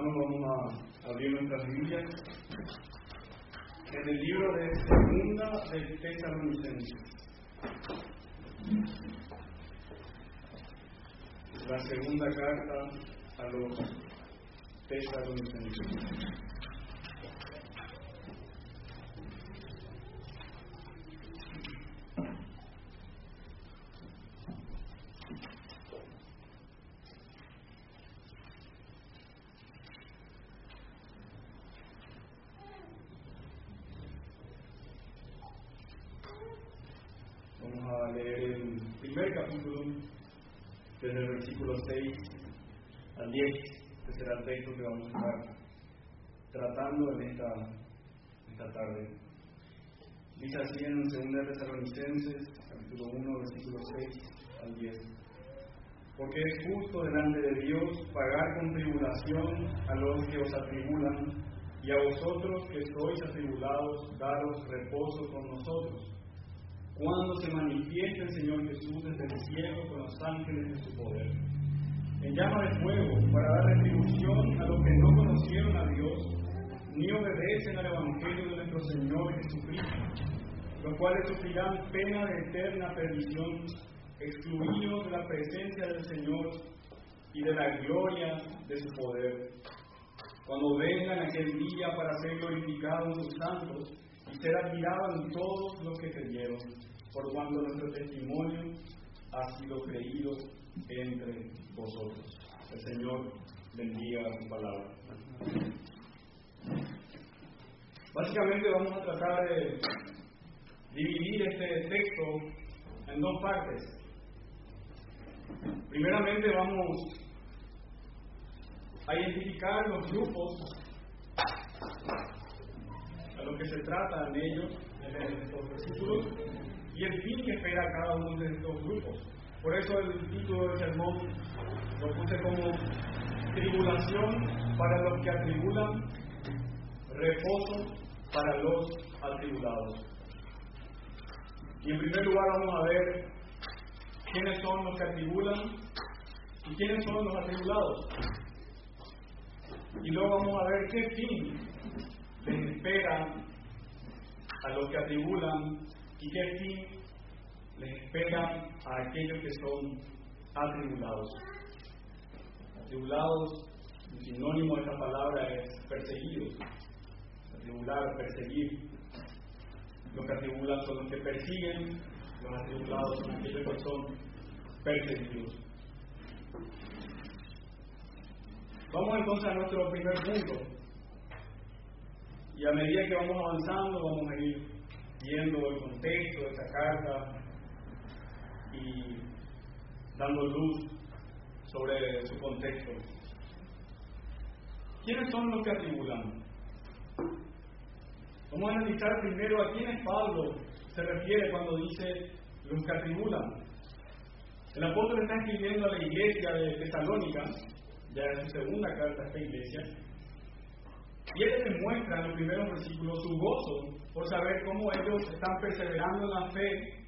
hermanos, vamos a abrir nuestras Biblias en el libro de Segunda de Tesalonicenses. La segunda carta a los Tesalonicenses. desde el versículo 6 al 10, que será el texto que vamos a estar tratando en esta, esta tarde. Dice así en 2 Tesalonicenses, capítulo 1, versículo 6 al 10. Porque es justo delante de Dios pagar con tribulación a los que os atribulan, y a vosotros que sois atribulados, daros reposo con nosotros cuando se manifieste el Señor Jesús desde el cielo con los ángeles de su poder. En llama de fuego para dar retribución a los que no conocieron a Dios ni obedecen al Evangelio de nuestro Señor Jesucristo, los cuales sufrirán pena de eterna perdición, excluidos de la presencia del Señor y de la gloria de su poder. Cuando vengan aquel día para ser glorificados sus santos y ser admirados en todos los que creyeron por cuanto nuestro testimonio ha sido creído entre vosotros. El Señor bendiga su palabra. Básicamente vamos a tratar de dividir este texto en dos partes. Primeramente vamos a identificar los grupos a los que se trata en ellos, en estos versículos, y el fin que espera cada uno de estos grupos. Por eso el título del sermón lo puse como tribulación para los que atribulan, reposo para los atribulados. Y en primer lugar vamos a ver quiénes son los que atribulan y quiénes son los atribulados. Y luego vamos a ver qué fin les espera a los que atribulan y qué fin les espera a aquellos que son atribulados. Atribulados, un sinónimo de esta palabra es perseguidos. Atribular, perseguir. Los que atribulan son los que persiguen, los atribulados son aquellos que son perseguidos. Vamos entonces a nuestro primer punto. Y a medida que vamos avanzando, vamos a ir viendo el contexto de esta carta y dando luz sobre su contexto. ¿Quiénes son los que atribulan? Vamos a analizar primero a quiénes Pablo se refiere cuando dice los que atribulan. El apóstol está escribiendo a la iglesia de Tesalónica, ya es su segunda carta a esta iglesia, y él demuestra en los primeros versículos su gozo por saber cómo ellos están perseverando en la fe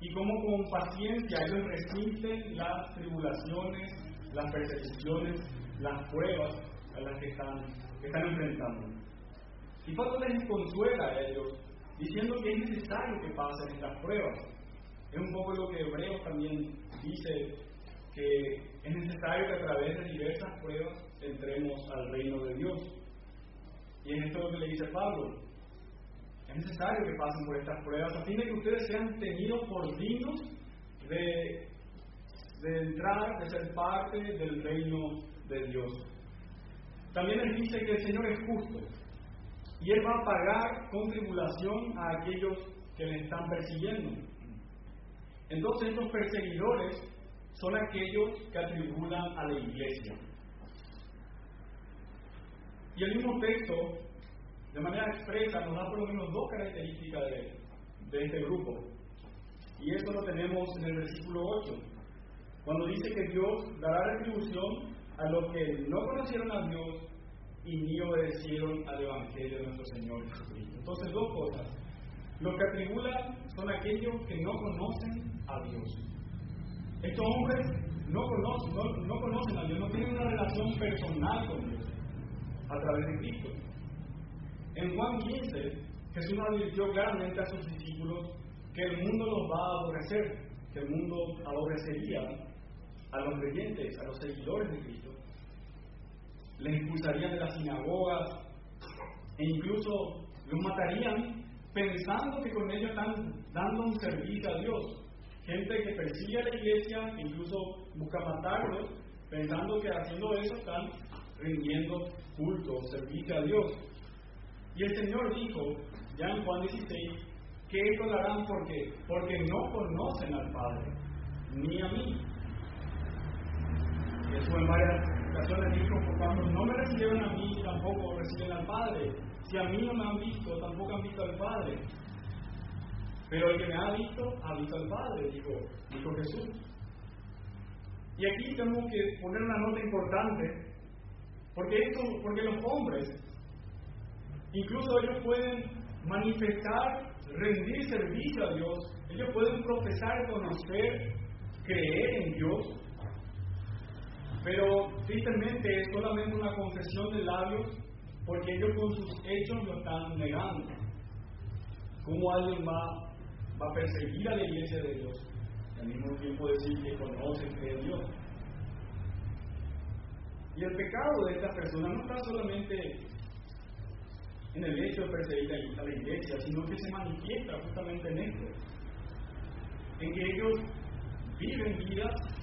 y cómo con paciencia ellos resisten las tribulaciones, las persecuciones, las pruebas a las que están, están enfrentando. Y Pablo les consuela a ellos diciendo que es necesario que pasen estas pruebas. Es un poco lo que Hebreos también dice, que es necesario que a través de diversas pruebas entremos al reino de Dios. Y en esto es lo que le dice Pablo. Es necesario que pasen por estas pruebas a fin de que ustedes sean tenidos por dignos de, de entrar, de ser parte del reino de Dios. También les dice que el Señor es justo y Él va a pagar con tribulación a aquellos que le están persiguiendo. Entonces estos perseguidores son aquellos que atribulan a la iglesia. Y el mismo texto, de manera expresa, nos da por lo menos dos características de, este grupo. Y esto lo tenemos en el versículo 8, cuando dice que Dios dará retribución a los que no conocieron a Dios y ni obedecieron al Evangelio de nuestro Señor Jesucristo. Entonces, dos cosas. Los que atribulan son aquellos que no conocen a Dios. Estos hombres no conocen, no, no conocen a Dios, no tienen una relación personal con Dios a través de Cristo. En Juan 15, Jesús advirtió claramente a sus discípulos que el mundo los va a aborrecer, que el mundo aborrecería a los creyentes, a los seguidores de Cristo. Les expulsarían de las sinagogas e incluso los matarían pensando que con ellos están dando un servicio a Dios. Gente que persigue a la iglesia, incluso busca matarlos, pensando que haciendo eso están rindiendo culto, servicio a Dios. Y el Señor dijo, ya en Juan 16, que esto lo harán porque, porque no conocen al Padre, ni a mí. Eso en varias dijo, por no me recibieron a mí, tampoco reciben al Padre. Si a mí no me han visto, tampoco han visto al Padre. Pero el que me ha visto, ha visto al Padre, dijo, dijo Jesús. Y aquí tenemos que poner una nota importante, porque, esto, porque los hombres, incluso ellos pueden manifestar, rendir servicio a Dios, ellos pueden profesar, conocer, creer en Dios, pero tristemente es solamente una confesión de labios porque ellos con sus hechos lo están negando. ¿Cómo alguien va, va a perseguir a la iglesia de Dios al mismo tiempo decir que conoce, cree en Dios? Y el pecado de esta persona no está solamente en el hecho de perseguir a la iglesia, sino que se manifiesta justamente en esto, en que ellos viven vidas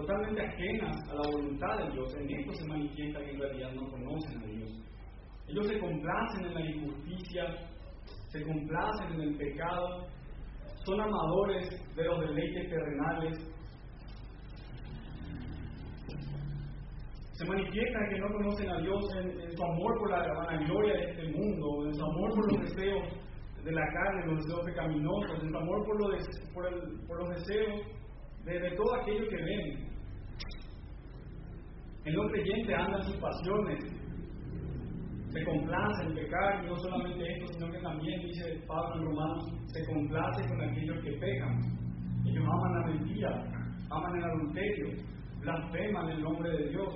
totalmente ajenas a la voluntad de Dios. En esto se manifiesta que en realidad no conocen a Dios. Ellos se complacen en la injusticia, se complacen en el pecado, son amadores de los deleites terrenales. Se manifiesta que no conocen a Dios en, su amor por la vanagloria de este mundo, en su amor por los deseos de la carne, los deseos pecaminosos, en su amor por, por, por los deseos de, todo aquello que ven. El no creyente anda en sus pasiones, se complace en pecar, y no solamente esto, sino que también, dice Pablo en Romanos, se complace con aquellos que pecan. Ellos aman la mentira, aman el adulterio, blasfeman el nombre de Dios.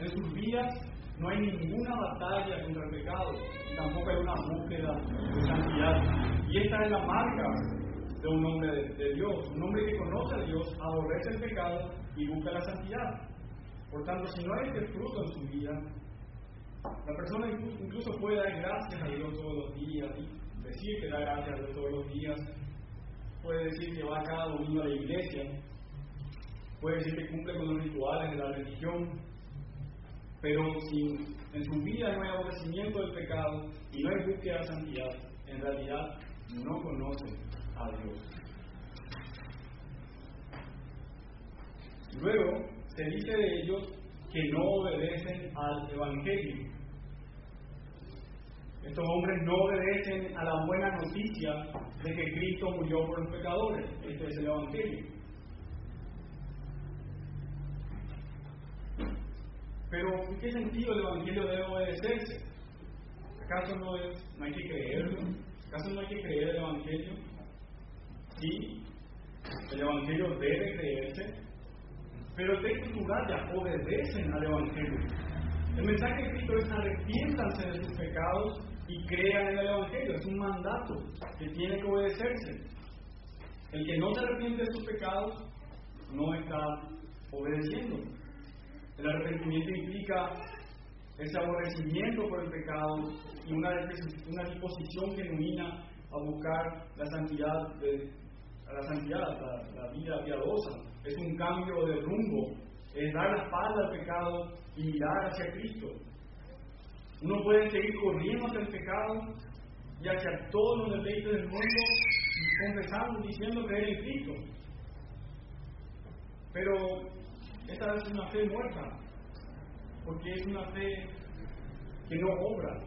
En sus vidas no hay ninguna batalla contra el pecado, tampoco hay una búsqueda de santidad. Y esta es la marca de un hombre de, Dios. Un hombre que conoce a Dios, aborrece el pecado y busca la santidad. Por tanto, si no hay este fruto en su vida, la persona incluso puede dar gracias a Dios todos los días y decir que da gracias a Dios todos los días. Puede decir que va cada domingo a la iglesia. Puede decir que cumple con los rituales de la religión. Pero si en su vida no hay aborrecimiento del pecado y no hay búsqueda de santidad, en realidad no conoce a Dios. Luego se dice de ellos que no obedecen al Evangelio. Estos hombres no obedecen a la buena noticia de que Cristo murió por los pecadores. Este es el Evangelio. Pero, ¿en qué sentido el Evangelio debe obedecerse? ¿Acaso no, es, no hay que creerlo? ¿Acaso no hay que creer el Evangelio? Sí, el Evangelio debe creerse, pero texto ya obedecen al Evangelio. El mensaje de Cristo es arrepiéntanse de sus pecados y crean en el Evangelio. Es un mandato que tiene que obedecerse. El que no se arrepiente de sus pecados no está obedeciendo. El arrepentimiento implica ese aborrecimiento por el pecado y una, una disposición genuina a buscar la santidad de, a la santidad, la, vida piadosa. Es un cambio de rumbo, es dar la espalda al pecado y mirar hacia Cristo. Uno puede seguir corriendo hacia el pecado y hacia todos los deleites del mundo, confesando, diciendo creer en Cristo. Pero esta es una fe muerta, porque es una fe que no obra.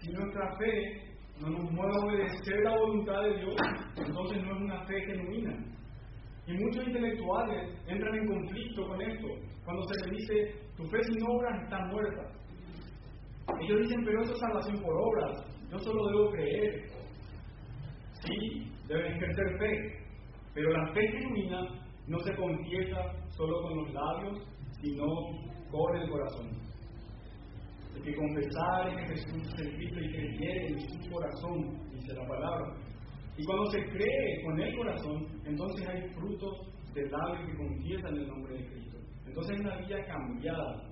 Si nuestra fe no nos mueve a obedecer la voluntad de Dios, entonces no es una fe genuina. Y muchos intelectuales entran en conflicto con esto, cuando se les dice, tu fe sin obras está muerta. Ellos dicen, pero eso es salvación por obras, yo solo debo creer. Sí, deben ejercer fe, pero la fe genuina no se confiesa solo con los labios, sino con el corazón. Que confesar que Jesús es el Cristo y creyere en su corazón, dice la palabra. Y cuando se cree con el corazón, entonces hay frutos de labios que confiesan el nombre de Cristo. Entonces es una vida cambiada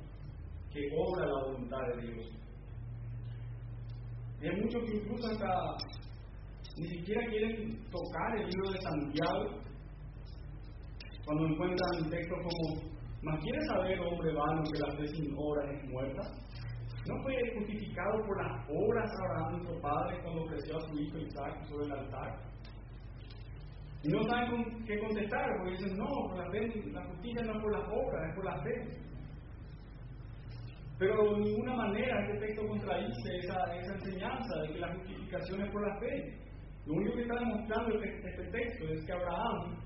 que obra la voluntad de Dios. Y hay muchos que incluso hasta ni siquiera quieren tocar el libro de Santiago cuando encuentran textos como, ¿más quieres saber, hombre vano, que la fe sin obras es muerta? ¿No fue justificado por las obras Abraham, nuestro padre, cuando ofreció a su hijo Isaac sobre el altar? Y no saben qué contestar, porque dicen, no, la, la justicia no es por las obras, es por la fe. Pero de ninguna manera este texto contradice esa, esa enseñanza de que la justificación es por la fe. Lo único que está demostrando este, este texto es que Abraham,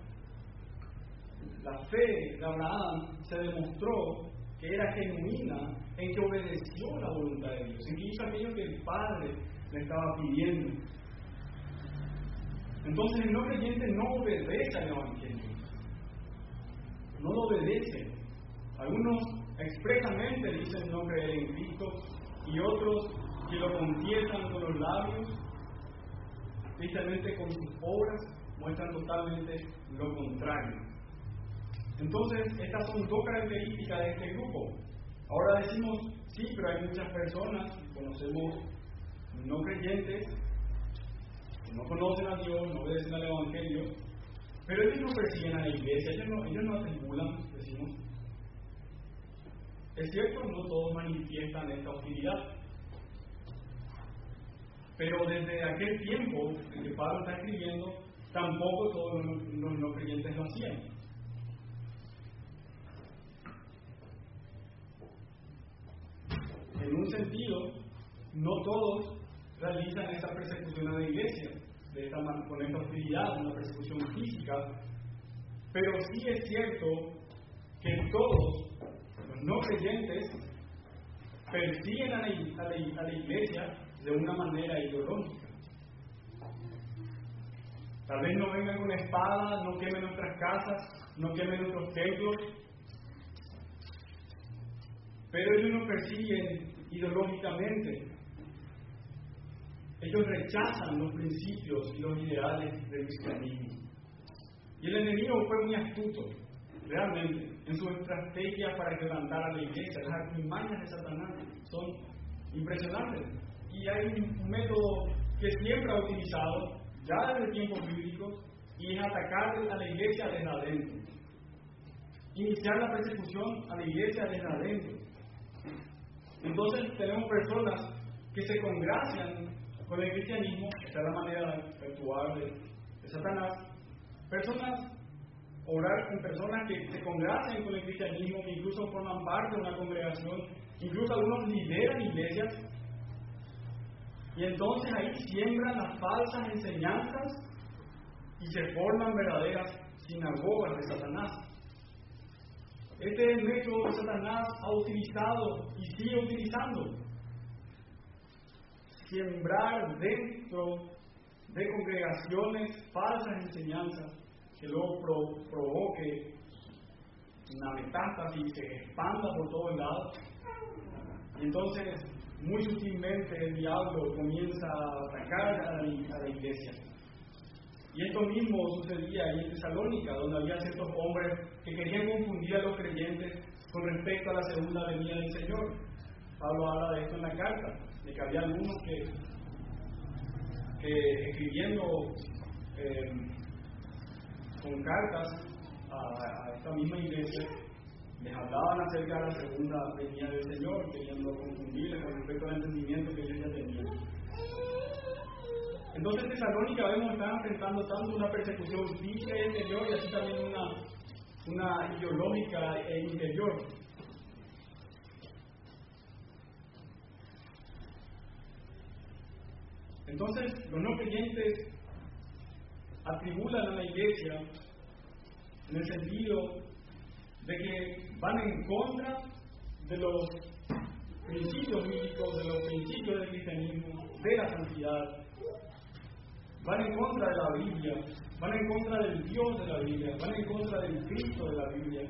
la fe de Abraham se demostró era genuina en que obedeció la voluntad de Dios, en que hizo aquello que el Padre le estaba pidiendo. Entonces el no creyente no obedece al Evangelio, no lo obedece. Algunos expresamente dicen no creer en Cristo y otros que lo confiesan con los labios, tristemente con sus obras muestran totalmente lo contrario. Entonces, estas son dos características de este grupo. Ahora decimos, sí, pero hay muchas personas, conocemos no creyentes, que no conocen a Dios, no obedecen al Evangelio, pero ellos no persiguen a la iglesia, ellos no, ellos no atribulan, decimos. Es cierto, no todos manifiestan esta hostilidad, pero desde aquel tiempo en que Pablo está escribiendo, tampoco todos los no creyentes lo hacían. En un sentido, no todos realizan esta persecución a la iglesia, de esta, con esta hostilidad, una persecución física, pero sí es cierto que todos los no creyentes persiguen a la, a la iglesia de una manera ideológica. Tal vez no vengan con espada, no quemen nuestras casas, no quemen nuestros templos, pero ellos no persiguen ideológicamente. Ellos rechazan los principios y los ideales del cristianismo. Y el enemigo fue muy astuto, realmente, en su estrategia para levantar a la iglesia. Las artimañas de Satanás son impresionantes. Y hay un método que siempre ha utilizado, ya desde tiempos bíblicos, y es atacar a la iglesia desde adentro. Iniciar la persecución a la iglesia desde adentro. Entonces tenemos personas que se congracian con el cristianismo, esta es la manera actual de, de Satanás, personas, orar con personas que se congracian con el cristianismo, que incluso forman parte de una congregación, incluso algunos lideran iglesias, y entonces ahí siembran las falsas enseñanzas y se forman verdaderas sinagogas de Satanás. Este es el método que Satanás ha utilizado y sigue utilizando. Siembrar dentro de congregaciones falsas enseñanzas que luego provoque una metástasis y se expanda por todos lados. Y entonces, muy sutilmente, el diablo comienza a atacar a la iglesia. Y esto mismo sucedía ahí en Tesalónica, donde había ciertos hombres que querían confundir a los creyentes con respecto a la segunda venida del Señor. Pablo habla de esto en la carta, de que había algunos que, escribiendo eh, con cartas a, esta misma iglesia, les hablaban acerca de la segunda venida del Señor, queriendo confundirles con respecto al entendimiento que ellos ya tenían. Entonces Tesalónica vemos están enfrentando tanto una persecución física y exterior y así también una, una ideológica e interior. Entonces los no creyentes atribulan a la iglesia en el sentido de que van en contra de los principios bíblicos, de los principios del cristianismo, de la santidad, van en contra de la Biblia, van en contra del Dios de la Biblia, van en contra del Cristo de la Biblia.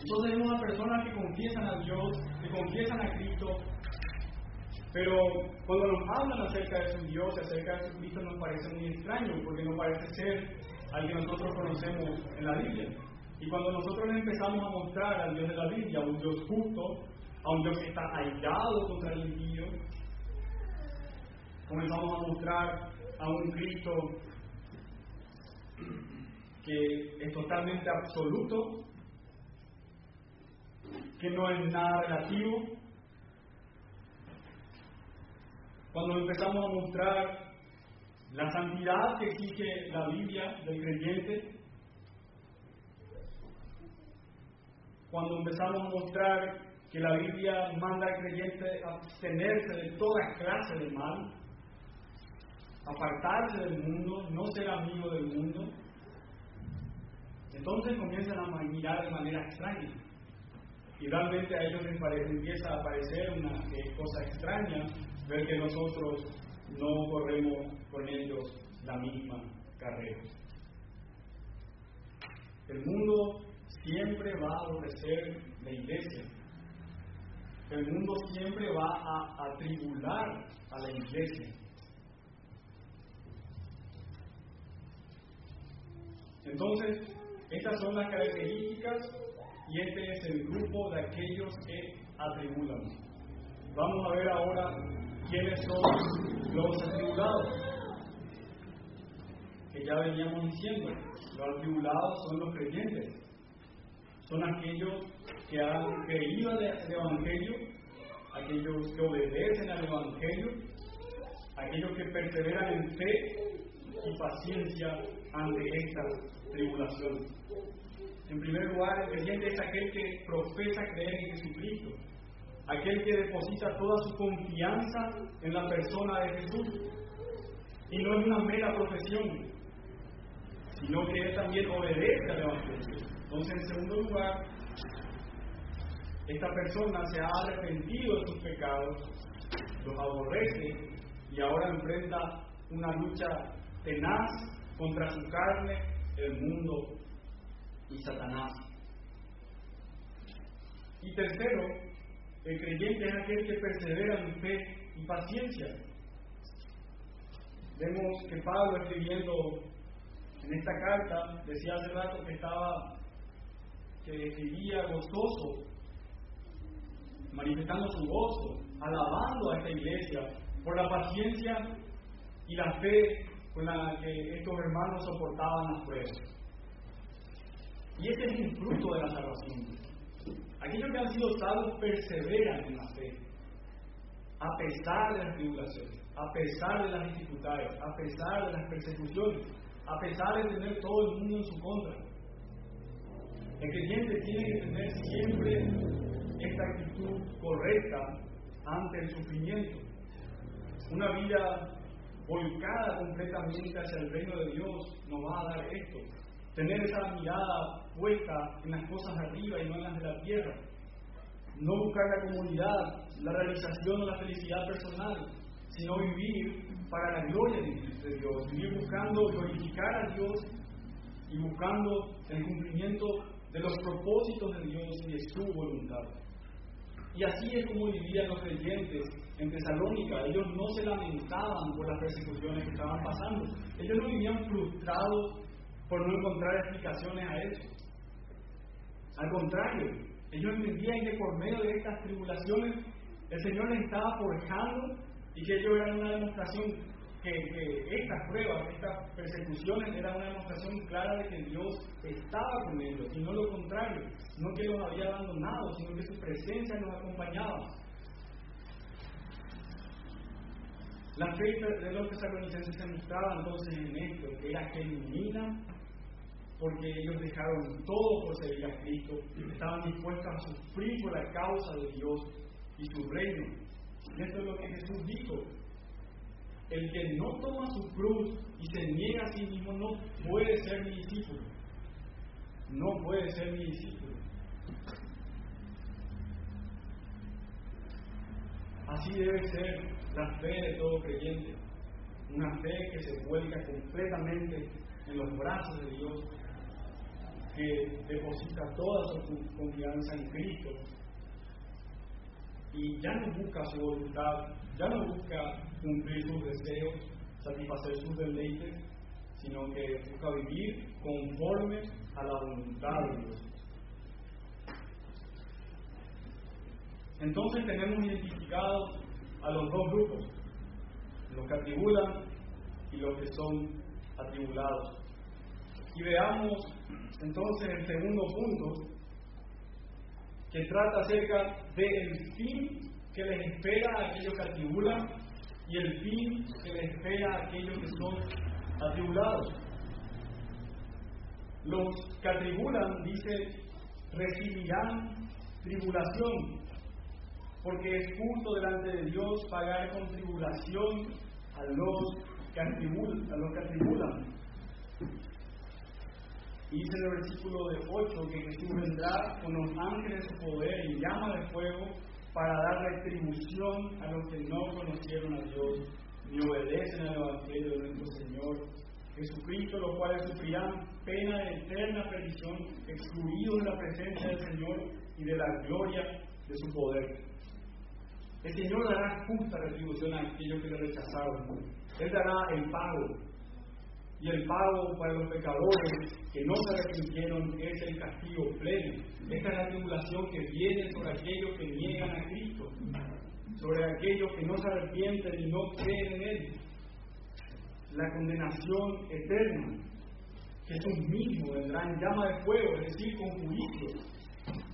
Entonces vemos a personas que confiesan a Dios, que confiesan a Cristo, pero cuando nos hablan acerca de su Dios, acerca de su Cristo, nos parece muy extraño, porque no parece ser al que nosotros conocemos en la Biblia. Y cuando nosotros empezamos a mostrar al Dios de la Biblia, a un Dios justo, a un Dios que está aislado contra el impío, comenzamos a mostrar a un Cristo que es totalmente absoluto, que no es nada relativo. Cuando empezamos a mostrar la santidad que exige la Biblia del creyente, cuando empezamos a mostrar que la Biblia manda al creyente abstenerse de toda clase de mal, apartarse del mundo, no ser amigo del mundo, entonces comienzan a mirar de manera extraña. Y realmente a ellos les empieza a parecer una cosa extraña ver que nosotros no corremos con ellos la misma carrera. El mundo siempre va a aborrecer la iglesia. El mundo siempre va a atribular a la iglesia. Entonces, estas son las características y este es el grupo de aquellos que atribulan. Vamos a ver ahora quiénes son los atribulados. Que ya veníamos diciendo, los atribulados son los creyentes. Son aquellos que han creído el Evangelio, aquellos que obedecen al Evangelio, aquellos que perseveran en fe y paciencia ante esta tribulación. En primer lugar, el creyente es aquel que profesa creer en Jesucristo, aquel que deposita toda su confianza en la persona de Jesús. Y no es una mera profesión, sino que él también obedece al Evangelio. Entonces, en segundo lugar, esta persona se ha arrepentido de sus pecados, los aborrece y ahora enfrenta una lucha tenaz contra su carne, el mundo y Satanás. Y tercero, el creyente es aquel que persevera en fe y paciencia. Vemos que Pablo escribiendo en esta carta decía hace rato que estaba que escribía gozoso, manifestando su gozo, alabando a esta iglesia por la paciencia y la fe con la que estos hermanos soportaban las pruebas. Y este es un fruto de la salvación. Aquellos que han sido salvos perseveran en la fe, a pesar de las tribulaciones, a pesar de las dificultades, a pesar de las persecuciones, a pesar de tener todo el mundo en su contra. El creyente tiene que tener siempre esta actitud correcta ante el sufrimiento. Una vida volcada completamente hacia el reino de Dios nos va a dar esto. Tener esa mirada puesta en las cosas arriba y no en las de la tierra. No buscar la comunidad, la realización o la felicidad personal, sino vivir para la gloria de Dios. Vivir buscando glorificar a Dios y buscando el cumplimiento de los propósitos de Dios y su voluntad. Y así es como vivían los creyentes en Tesalónica. Ellos no se lamentaban por las persecuciones que estaban pasando. Ellos no vivían frustrados por no encontrar explicaciones a eso. Al contrario, ellos entendían que por medio de estas tribulaciones el Señor les estaba forjando y que ellos eran una demostración que, que, estas pruebas, estas persecuciones eran una demostración clara de que Dios estaba con ellos y no lo contrario, no que los había abandonado, sino que su presencia los acompañaba. La fe de los tesalonicenses se mostraba entonces en esto, que era genuina, porque ellos dejaron todo por seguir a Cristo, estaban dispuestos a sufrir por la causa de Dios y su reino. Y esto es lo que Jesús dijo. El que no toma su cruz y se niega a sí mismo no puede ser mi discípulo. No puede ser mi discípulo. Así debe ser la fe de todo creyente. Una fe que se vuelca completamente en los brazos de Dios. que deposita toda su confianza en Cristo y ya no busca su voluntad, ya no busca cumplir sus deseos, satisfacer sus deleites, sino que busca vivir conforme a la voluntad de Dios. Entonces tenemos identificados a los dos grupos, los que atribulan y los que son atribulados. Y veamos entonces el segundo punto, que trata acerca del fin que les espera a aquellos que atribulan y el fin que les espera a aquellos que son atribulados. Los que atribulan, dice, recibirán tribulación, porque es justo delante de Dios pagar con tribulación a los que atribulan. A los que atribulan. Dice en el versículo de 8 que Jesús vendrá con los ángeles de su poder en llama de fuego para dar retribución a los que no conocieron a Dios ni obedecen al Evangelio de nuestro Señor Jesucristo, los cuales sufrirán pena de eterna perdición, excluidos de la presencia del Señor y de la gloria de su poder. El Señor dará justa retribución a aquellos que le rechazaron. Él dará el pago. Y el pago para los pecadores que no se arrepintieron es el castigo pleno. Esta es la tribulación que viene sobre aquellos que niegan a Cristo, sobre aquellos que no se arrepienten y no creen en Él. La condenación eterna. Jesús mismo vendrá en llama de fuego, es decir, con juicio,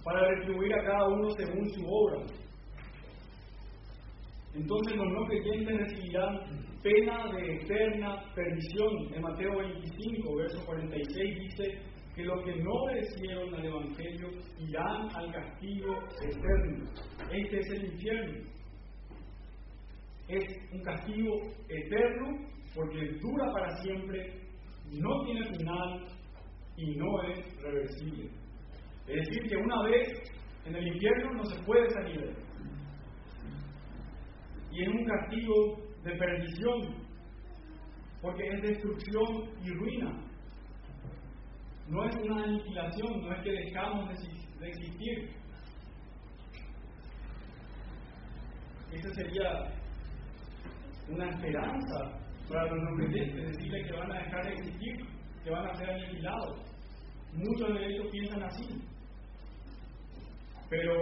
para retribuir a cada uno según su obra. Entonces los no creyentes recibirán pena de eterna perdición. En Mateo 25, verso 46 dice que los que no obedecieron al Evangelio irán al castigo eterno. Este es el infierno. Es un castigo eterno porque dura para siempre, no tiene final y no es reversible. Es decir, que una vez en el infierno no se puede salir y es un castigo de perdición, porque es destrucción y ruina. No es una aniquilación, no es que dejamos de existir. Esa sería una esperanza para los no creyentes, decirle que van a dejar de existir, que van a ser aniquilados. Muchos de ellos piensan así. Pero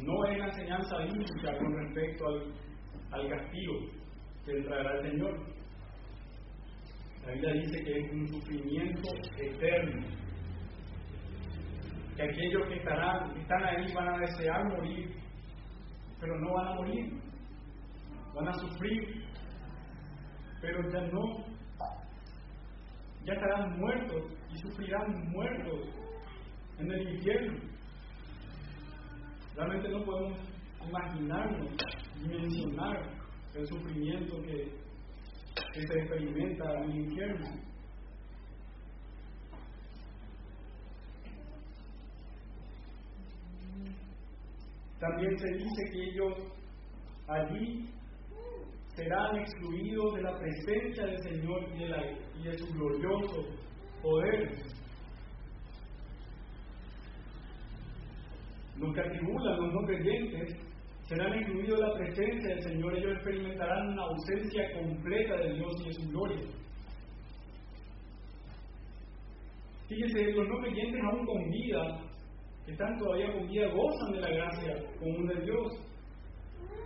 no es la enseñanza bíblica con respecto al al castigo que traerá el Señor. La Biblia dice que es un sufrimiento eterno. Que aquellos que estarán, están ahí van a desear morir, pero no van a morir. Van a sufrir, pero ya no. Ya estarán muertos y sufrirán muertos en el infierno. Realmente no podemos imaginarnos mencionar el sufrimiento que, se experimenta en el infierno. También se dice que ellos allí serán excluidos de la presencia del Señor y de, la, y de su glorioso poder. Los que atribulan, los no creyentes, serán incluidos la presencia del Señor, ellos experimentarán una ausencia completa de Dios y de su gloria. Fíjense, los no creyentes aún con vida, que están todavía con vida, gozan de la gracia común de Dios,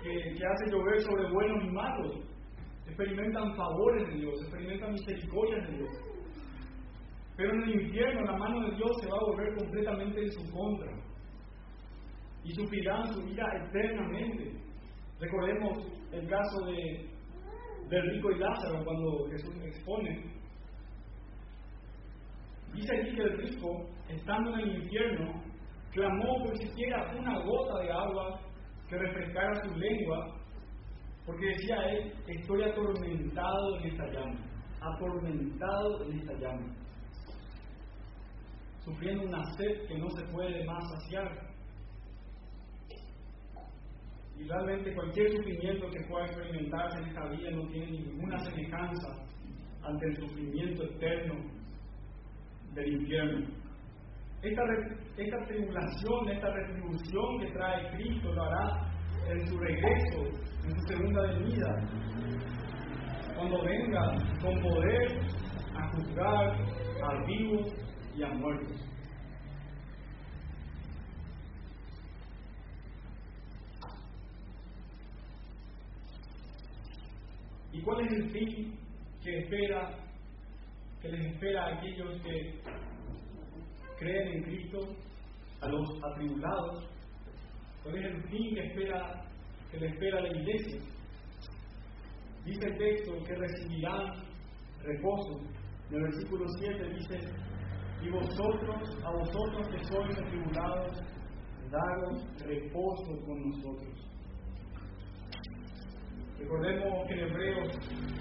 que, que hace llover sobre buenos y malos, experimentan favores de Dios, experimentan misericordias de Dios. Pero en el infierno la mano de Dios se va a volver completamente en su contra y sufrirán su vida eternamente. Recordemos el caso de, del rico y Lázaro cuando Jesús expone. Dice aquí que el rico, estando en el infierno, clamó por siquiera una gota de agua que refrescara su lengua, porque decía él, estoy atormentado en esta llama, atormentado en esta llama, sufriendo una sed que no se puede más saciar. Y realmente cualquier sufrimiento que pueda experimentarse en esta vida no tiene ninguna semejanza ante el sufrimiento eterno del infierno. esta, esta tribulación, esta retribución que trae Cristo lo hará en su regreso, en su segunda venida, cuando venga con poder a juzgar a vivos y a muertos. ¿Y cuál es el fin que espera, que les espera a aquellos que creen en Cristo, a los atribulados? ¿Cuál es el fin que espera, que le espera la iglesia? Dice el texto que recibirán reposo. En el versículo 7 dice, y vosotros, a vosotros que sois atribulados, daros reposo con nosotros. Recordemos que en Hebreos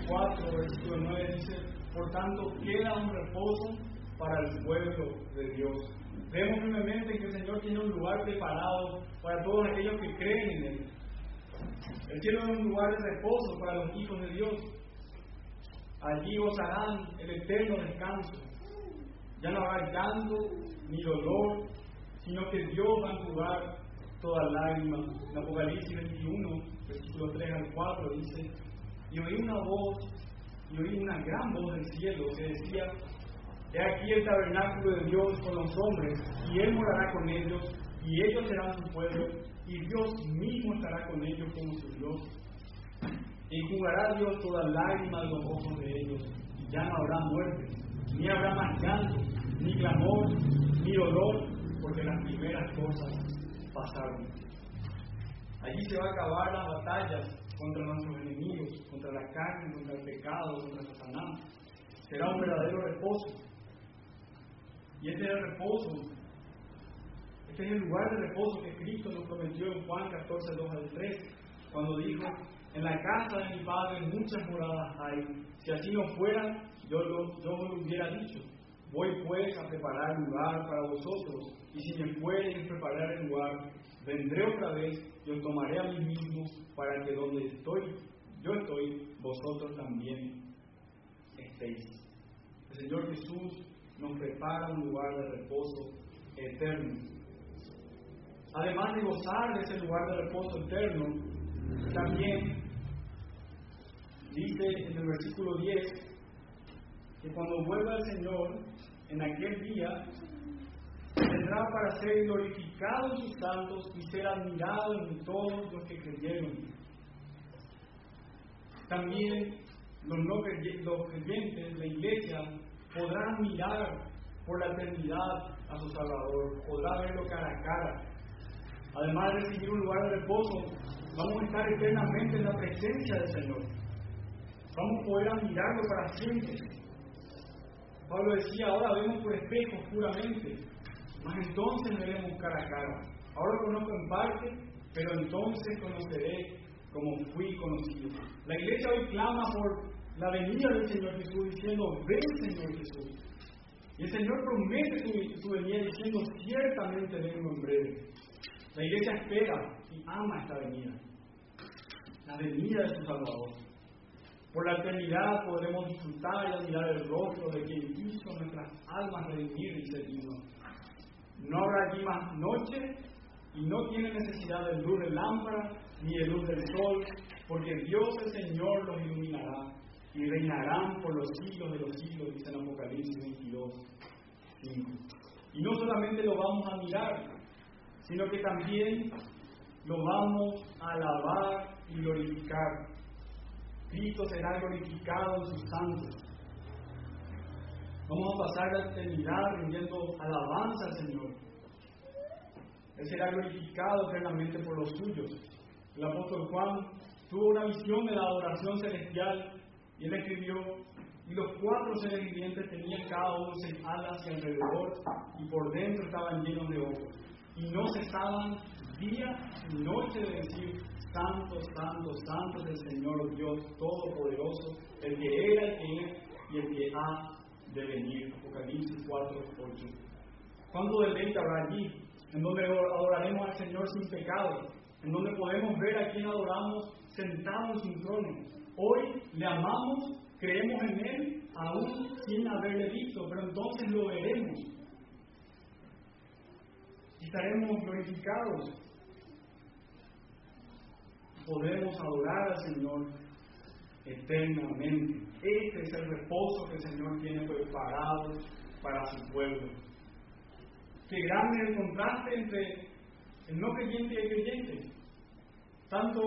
4, versículo 9 dice, por tanto queda un reposo para el pueblo de Dios. Vemos firmemente que el Señor tiene un lugar preparado para todos aquellos que creen en Él. Cielo es un lugar de reposo para los hijos de Dios. Allí gozarán el eterno descanso. Ya no habrá llanto ni dolor, sino que Dios va a enjugar toda lágrima. En Apocalipsis 21, versículo 3 al 4 dice, y oí una voz, y oí una gran voz del cielo que decía, He aquí el tabernáculo de Dios con los hombres, y Él morará con ellos, y ellos serán su pueblo, y Dios mismo estará con ellos como su Dios. Y jugará Dios toda lágrima de los ojos de ellos, y ya no habrá muerte, ni habrá más llanto, ni clamor, ni dolor, porque las primeras cosas pasaron. Allí se va a acabar las batallas contra nuestros enemigos, contra la carne, contra el pecado, contra Satanás. Será un verdadero reposo. Y este es el reposo. Este es el lugar de reposo que Cristo nos prometió en Juan 14, 2 al 3, cuando dijo, en la casa de mi Padre muchas moradas hay. Si así no fuera, yo, lo, yo lo hubiera dicho. Voy pues a preparar lugar para vosotros, y si me pueden preparar el lugar, vendré otra vez y os tomaré a mí mismo para que donde estoy, yo estoy, vosotros también estéis. El Señor Jesús nos prepara un lugar de reposo eterno. Además de gozar de ese lugar de reposo eterno, también dice en el versículo 10 que cuando vuelva el Señor, en aquel día, tendrá para ser glorificado en sus santos y ser admirado en todos los que creyeron. También los, no creyentes, la iglesia, podrán mirar por la eternidad a su Salvador, podrá verlo cara a cara. Además de recibir un lugar de reposo, vamos a estar eternamente en la presencia del Señor. Vamos a poder admirarlo para siempre. Pablo decía, ahora vemos por espejo puramente, mas entonces veremos cara a cara. Ahora conozco en parte, pero entonces conoceré como fui conocido. La iglesia hoy clama por la venida del Señor Jesús diciendo, ven Señor Jesús. Y el Señor promete su, venida diciendo, ciertamente vengo en breve. La iglesia espera y ama esta venida, la venida de su Salvador. Por la eternidad podremos disfrutar y admirar el rostro de quien hizo nuestras almas redimir y servirnos. No habrá allí más noche y no tiene necesidad de luz de lámpara ni de luz del sol, porque Dios el Señor los iluminará y reinarán por los siglos de los siglos, dice en Apocalipsis 22, 5. Y no solamente lo vamos a mirar, sino que también lo vamos a alabar y glorificar. Cristo será glorificado en sus santos. Vamos a pasar la eternidad rindiendo alabanza al Señor. Él será glorificado eternamente por los suyos. El apóstol Juan tuvo una visión de la adoración celestial y él escribió, y los cuatro seres vivientes tenían cada uno seis alas y alrededor, y por dentro estaban llenos de ojos. Y no cesaban día y noche de decir, Santo, Santo, Santo es el Señor Dios Todopoderoso, el que era, el que es y el que ha de venir. Apocalipsis 4, 8. ¿Cuánto deleite habrá allí? En donde adoraremos al Señor sin pecado, en donde podemos ver a quien adoramos sentado en trono, Hoy le amamos, creemos en Él, aún sin haberle visto, pero entonces lo veremos. estaremos glorificados. Podremos adorar al Señor eternamente. Este es el reposo que el Señor tiene preparado para su pueblo. Qué grande el contraste entre el no creyente y el creyente. Tanto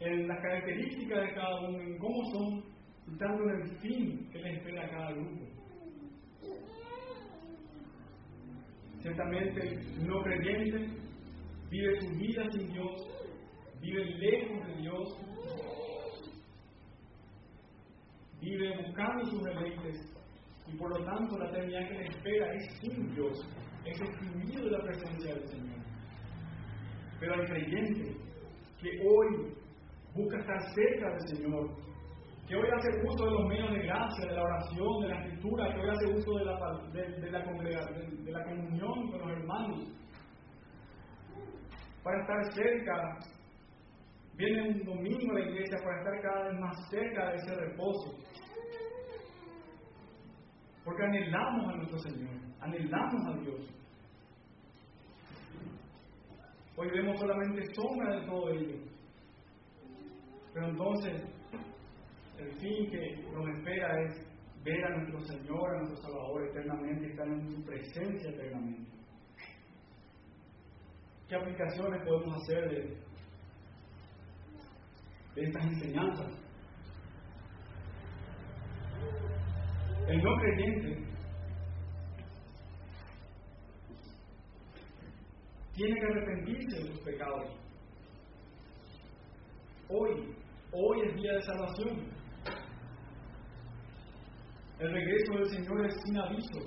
en las características de cada uno, en cómo son, y tanto en el fin que les espera a cada grupo. Ciertamente el no creyente vive su vida sin Dios, vive lejos de Dios, vive buscando sus deleites y por lo tanto la eternidad que le espera es sin Dios, es excluido de la presencia del Señor. Pero el creyente que hoy busca estar cerca del Señor, que hoy hace uso de los medios de gracia, de la oración, de la escritura, que hoy hace uso de la, de, la, de la comunión con los hermanos, para estar cerca, viene un domingo a la iglesia para estar cada vez más cerca de ese reposo. Porque anhelamos a nuestro Señor, anhelamos a Dios. Hoy vemos solamente sombra de todo ello. Pero entonces, el fin que nos espera es ver a nuestro Señor, a nuestro Salvador eternamente, estar en su presencia eternamente. ¿Qué aplicaciones podemos hacer de, estas enseñanzas? El no creyente tiene que arrepentirse de sus pecados. Hoy, hoy es día de salvación. El regreso del Señor es sin aviso.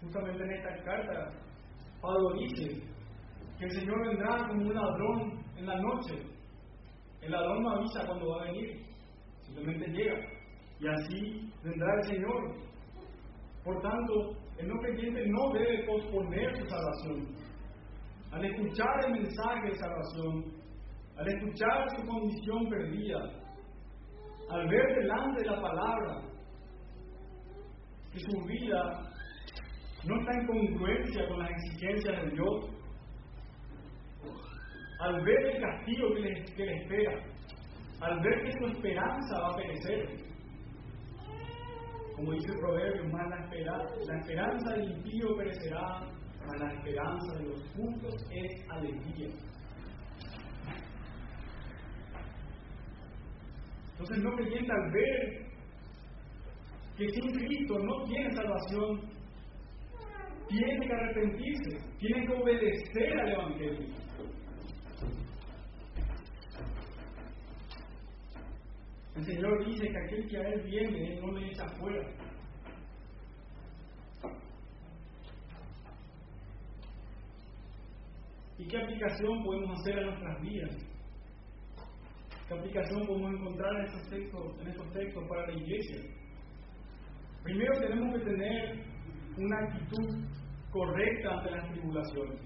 Justamente en esta carta, Pablo dice que el Señor vendrá como un ladrón en la noche. El ladrón no avisa cuando va a venir, simplemente llega. Y así vendrá el Señor. Por tanto, el no creyente no debe posponer su salvación. Al escuchar el mensaje de salvación, al escuchar su condición perdida, al ver delante de la palabra que su vida no está en congruencia con las exigencias de Dios, al ver el castigo que le, que le espera, al ver que su esperanza va a perecer, como dice el proverbio, más la, esperanza, la esperanza del impío perecerá, mas la esperanza de los justos es alegría. Entonces no creyente al ver que sin Cristo no tiene salvación, tiene que arrepentirse, tiene que obedecer al Evangelio. El Señor dice que aquel que a Él viene, Él no le echa fuera. ¿Y qué aplicación podemos hacer a nuestras vidas? ¿Qué aplicación podemos encontrar en estos textos, en estos textos para la iglesia? Primero tenemos que tener una actitud correcta ante las tribulaciones.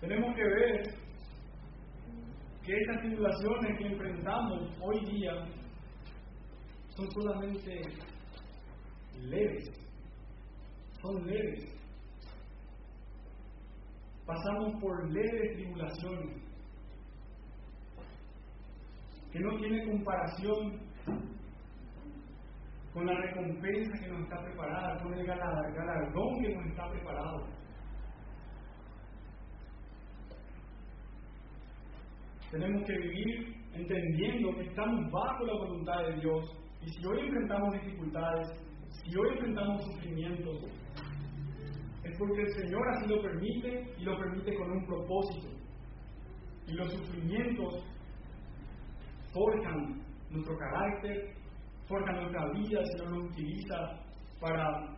Tenemos que ver que estas tribulaciones que enfrentamos hoy día son solamente leves, son leves. Pasamos por leves tribulaciones que no tiene comparación con la recompensa que nos está preparada, con el galardón que nos está preparado. Tenemos que vivir entendiendo que estamos bajo la voluntad de Dios. Y si hoy enfrentamos dificultades, si hoy enfrentamos sufrimientos, es porque el Señor así lo permite y lo permite con un propósito. Y los sufrimientos forjan nuestro carácter, forjan nuestra vida, el Señor nos utiliza para,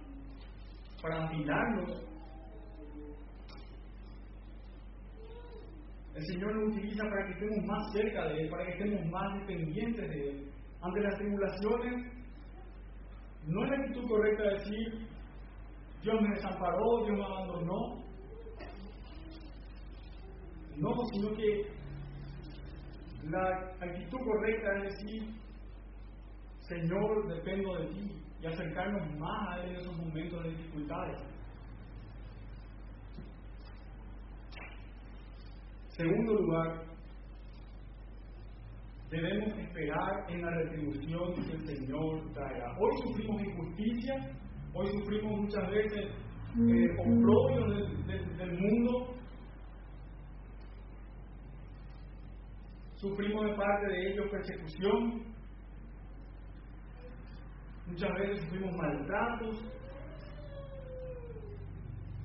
para afilarnos El Señor nos utiliza para que estemos más cerca de Él, para que estemos más dependientes de Él. Ante las tribulaciones, no es la actitud correcta decir, Dios me desamparó, Dios me abandonó. No, sino que la actitud correcta es decir, Señor, dependo de ti, y acercarnos más a Él en esos momentos de dificultades. Segundo lugar, debemos esperar en la retribución que el Señor traerá. Hoy sufrimos injusticia, hoy sufrimos muchas veces eh, oprobio del mundo, sufrimos de parte de ellos persecución, muchas veces sufrimos maltratos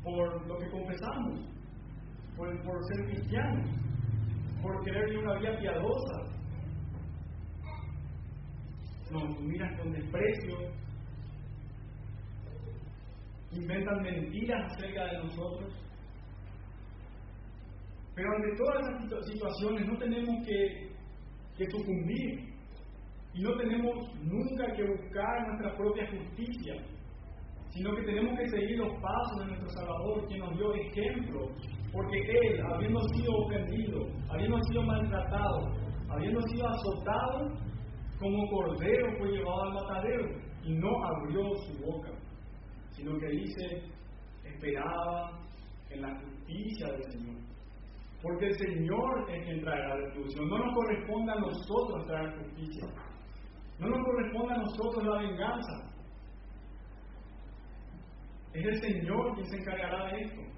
por lo que confesamos, por, por ser cristianos, por querer una vida piadosa. Nos miran con desprecio, inventan mentiras acerca de nosotros. Pero ante todas esas situaciones no tenemos que, que sucumbir y no tenemos nunca que buscar nuestra propia justicia, sino que tenemos que seguir los pasos de nuestro Salvador, quien nos dio ejemplo, porque Él, habiendo sido ofendido, habiendo sido maltratado, habiendo sido azotado, como cordero fue llevado al matadero y no abrió su boca, sino que dice, esperaba en la justicia del Señor. Porque el Señor es quien trae la retribución. No nos corresponde a nosotros traer justicia. No nos corresponde a nosotros la venganza. Es el Señor quien se encargará de esto.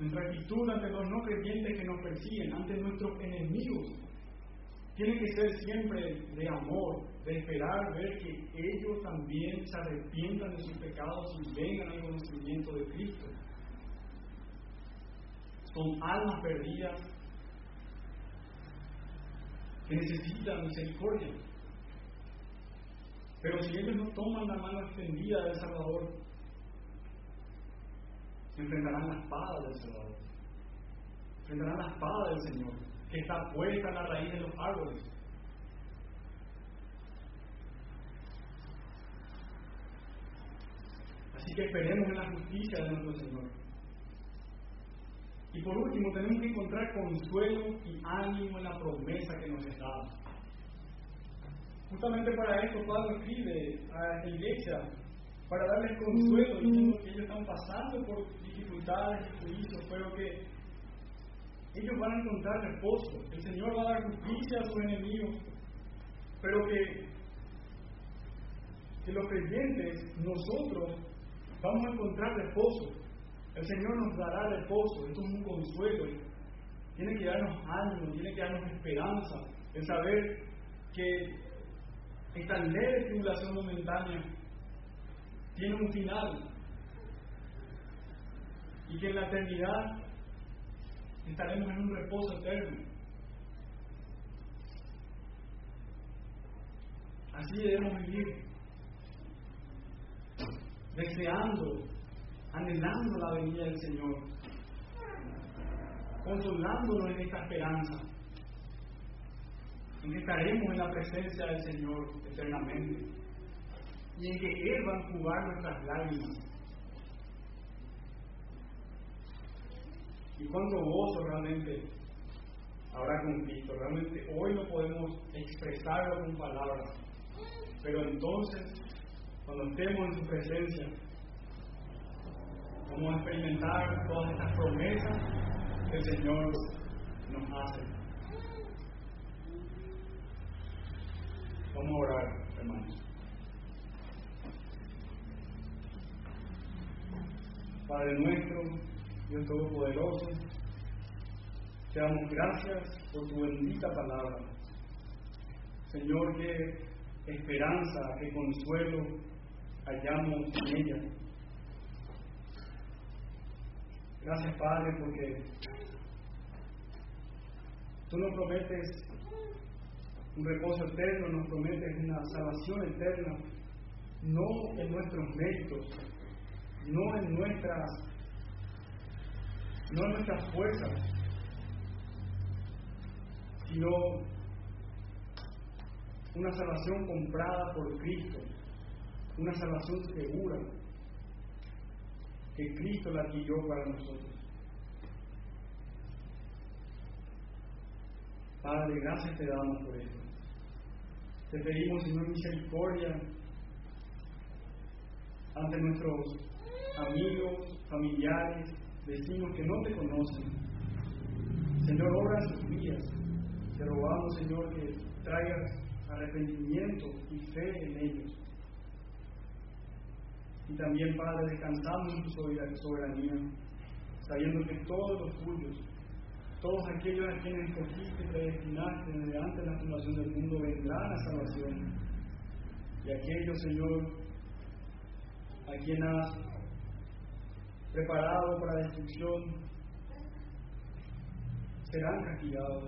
Nuestra actitud ante los no creyentes que nos persiguen, ante nuestros enemigos, tiene que ser siempre de amor, de esperar ver que ellos también se arrepientan de sus pecados y vengan al conocimiento de Cristo. Son almas perdidas que necesitan misericordia. Pero si ellos no toman la mano extendida del Salvador, enfrentarán la espada del Salvador, enfrentarán la espada del Señor, que está puesta en la raíz de los árboles. Así que esperemos en la justicia de nuestro Señor. Y por último, tenemos que encontrar consuelo y ánimo en la promesa que nos está dando. Justamente para esto Pablo escribe a la iglesia, para darles consuelo, diciendo que ellos están pasando por dificultades y juicios, pero que ellos van a encontrar reposo. El Señor va a dar justicia a sus enemigos, pero que, que los creyentes, nosotros, vamos a encontrar reposo el Señor nos dará reposo, esto es un consuelo. Tiene que darnos ánimo, tiene que darnos esperanza en saber que esta leve tribulación momentánea tiene un final. Y que en la eternidad estaremos en un reposo eterno. Así debemos vivir, deseando anhelando la venida del Señor, consolándonos en esta esperanza, en estaremos en la presencia del Señor eternamente y en que Él va a enjugar nuestras lágrimas. Y cuánto gozo realmente habrá con Cristo. Realmente hoy no podemos expresarlo con palabras, pero entonces, cuando estemos en su presencia, Vamos a experimentar todas estas promesas que el Señor nos hace. Vamos a orar, hermanos. Padre nuestro, Dios Todopoderoso, te damos gracias por tu bendita palabra. Señor, que esperanza, que consuelo hallamos en ella. Gracias, Padre, porque tú nos prometes un reposo eterno, nos prometes una salvación eterna, no en nuestros méritos, no en nuestras, no en nuestras fuerzas, sino una salvación comprada por Cristo, una salvación segura que Cristo la adquirió para nosotros. Padre, gracias te damos por esto. Te pedimos, Señor, misericordia ante nuestros amigos, familiares, vecinos que no te conocen. Señor, obra sus vidas. Te rogamos, Señor, que traigas arrepentimiento y fe en ellos. Y también, Padre, descansando en tu soberanía, sabiendo que todos los tuyos, todos aquellos a quienes escogiste y predestinaste desde antes de la fundación del mundo vendrán a salvación. Y aquellos, Señor, a quien has preparado para destrucción, serán castigados.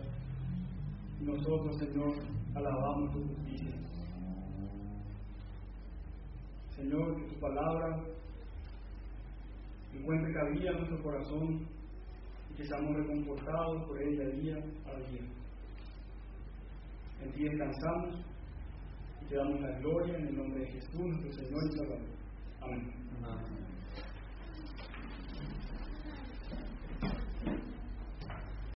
Nosotros, Señor, alabamos tu justicia. Señor, que tu palabra encuentre cabida en nuestro corazón y que seamos reconfortados por ella día a día. En ti descansamos y te damos la gloria en el nombre de Jesús, nuestro Señor y Salvador. Amén.